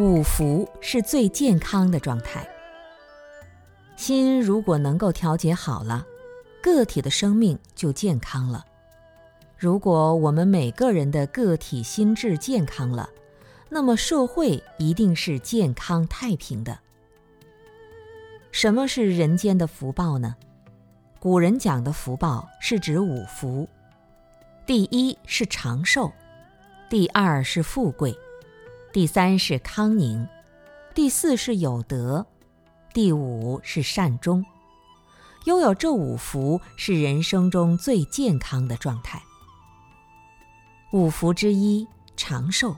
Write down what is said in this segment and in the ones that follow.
五福是最健康的状态。心如果能够调节好了，个体的生命就健康了。如果我们每个人的个体心智健康了，那么社会一定是健康太平的。什么是人间的福报呢？古人讲的福报是指五福：第一是长寿，第二是富贵。第三是康宁，第四是有德，第五是善终。拥有这五福是人生中最健康的状态。五福之一，长寿。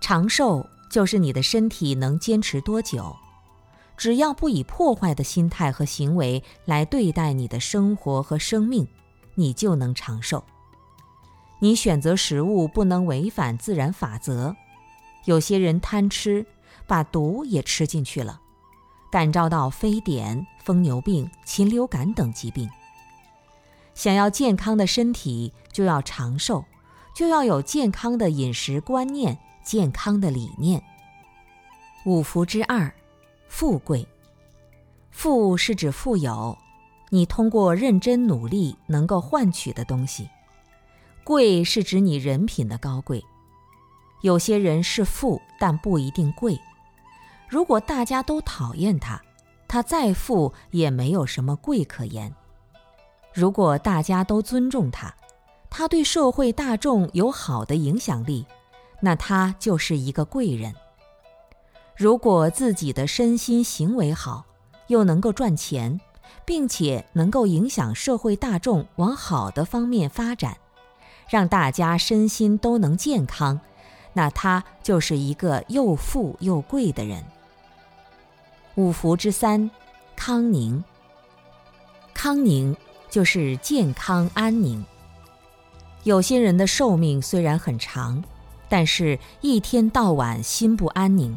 长寿就是你的身体能坚持多久，只要不以破坏的心态和行为来对待你的生活和生命，你就能长寿。你选择食物不能违反自然法则。有些人贪吃，把毒也吃进去了，感召到非典、疯牛病、禽流感等疾病。想要健康的身体，就要长寿，就要有健康的饮食观念、健康的理念。五福之二，富贵。富是指富有，你通过认真努力能够换取的东西；贵是指你人品的高贵。有些人是富，但不一定贵。如果大家都讨厌他，他再富也没有什么贵可言。如果大家都尊重他，他对社会大众有好的影响力，那他就是一个贵人。如果自己的身心行为好，又能够赚钱，并且能够影响社会大众往好的方面发展，让大家身心都能健康。那他就是一个又富又贵的人。五福之三，康宁。康宁就是健康安宁。有些人的寿命虽然很长，但是一天到晚心不安宁，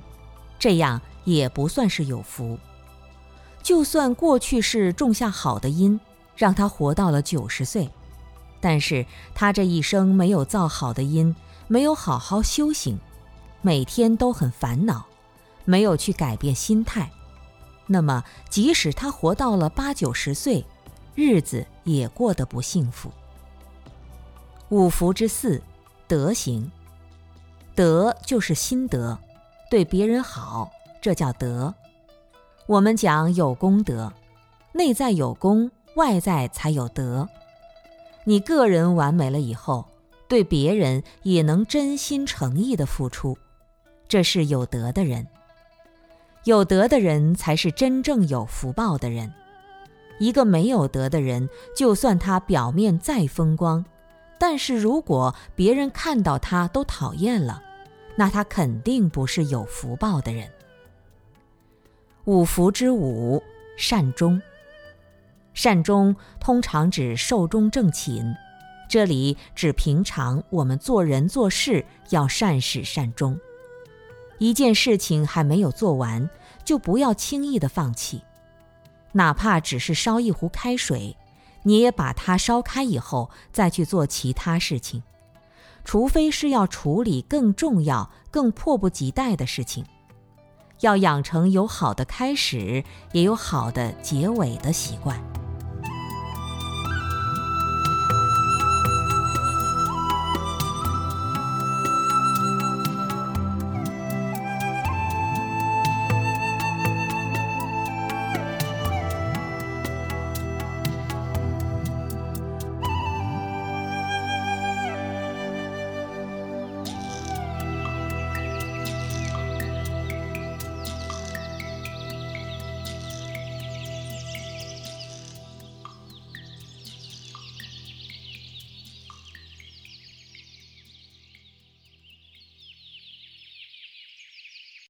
这样也不算是有福。就算过去是种下好的因，让他活到了九十岁，但是他这一生没有造好的因。没有好好修行，每天都很烦恼，没有去改变心态，那么即使他活到了八九十岁，日子也过得不幸福。五福之四，德行。德就是心德，对别人好，这叫德。我们讲有功德，内在有功，外在才有德。你个人完美了以后。对别人也能真心诚意的付出，这是有德的人。有德的人才是真正有福报的人。一个没有德的人，就算他表面再风光，但是如果别人看到他都讨厌了，那他肯定不是有福报的人。五福之五，善终。善终通常指寿终正寝。这里指平常我们做人做事要善始善终，一件事情还没有做完，就不要轻易的放弃，哪怕只是烧一壶开水，你也把它烧开以后再去做其他事情，除非是要处理更重要、更迫不及待的事情，要养成有好的开始也有好的结尾的习惯。